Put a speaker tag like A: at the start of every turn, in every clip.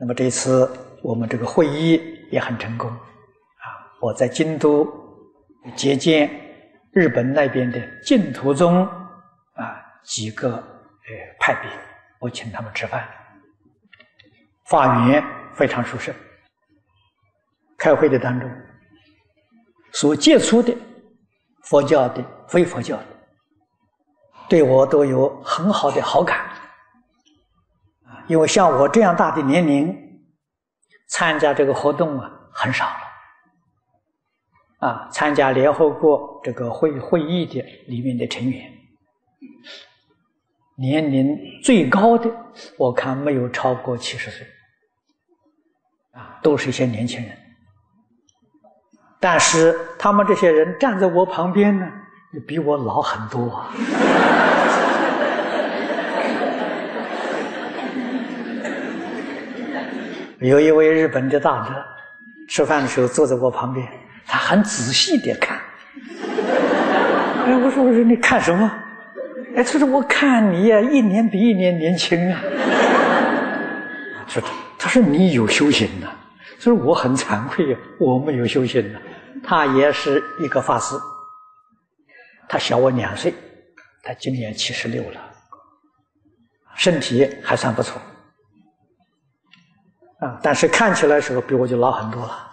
A: 那么这次我们这个会议也很成功啊！我在京都接见日本那边的净土宗啊几个呃派别，我请他们吃饭，法缘非常殊胜。开会的当中所接触的佛教的、非佛教的，对我都有很好的好感。因为像我这样大的年龄，参加这个活动啊很少了，啊，参加联合国这个会会议的里面的成员，年龄最高的我看没有超过七十岁，啊，都是一些年轻人，但是他们这些人站在我旁边呢，比我老很多啊。有一位日本的大德，吃饭的时候坐在我旁边，他很仔细地看。哎，我说我说你看什么？哎，他说我看你呀，一年比一年年轻啊。他说他说你有修行呐，所以我很惭愧呀，我没有修行呐。他也是一个法师，他小我两岁，他今年七十六了，身体还算不错。啊，但是看起来时候比我就老很多了，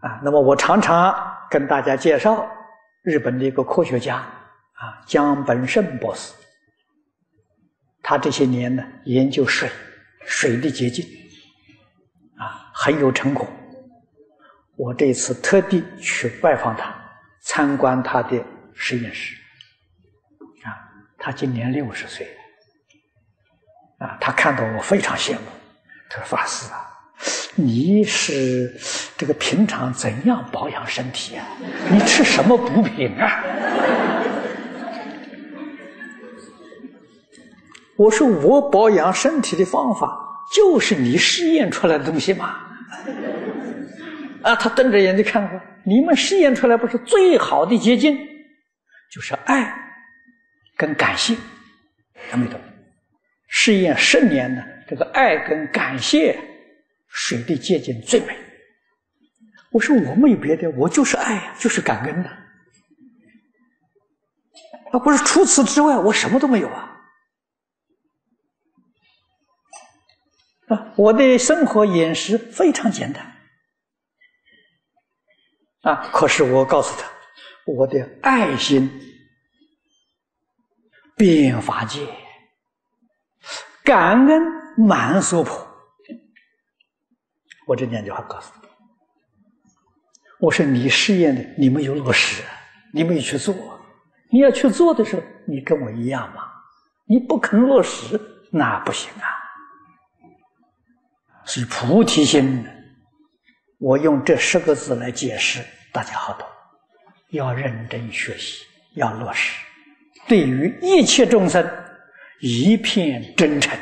A: 啊，那么我常常跟大家介绍日本的一个科学家啊，江本胜博士，他这些年呢研究水，水的结晶，啊，很有成果。我这次特地去拜访他，参观他的实验室，啊，他今年六十岁。啊，他看到我非常羡慕，他说：“法师啊，你是这个平常怎样保养身体啊？你吃什么补品啊？”我说：“我保养身体的方法就是你试验出来的东西嘛。”啊，他瞪着眼睛看我，你们试验出来不是最好的结晶，就是爱跟感谢，他没懂。试验十年呢，这个爱跟感谢，水的结晶最美。我说我没有别的，我就是爱呀，就是感恩呐。啊，不是除此之外，我什么都没有啊。啊，我的生活饮食非常简单。啊，可是我告诉他，我的爱心变法界。感恩满娑婆，我这两句话告诉你。我说你试验的，你没有落实，你没有去做。你要去做的时候，你跟我一样嘛。你不肯落实，那不行啊。是菩提心，我用这十个字来解释，大家好懂。要认真学习，要落实。对于一切众生。一片真诚。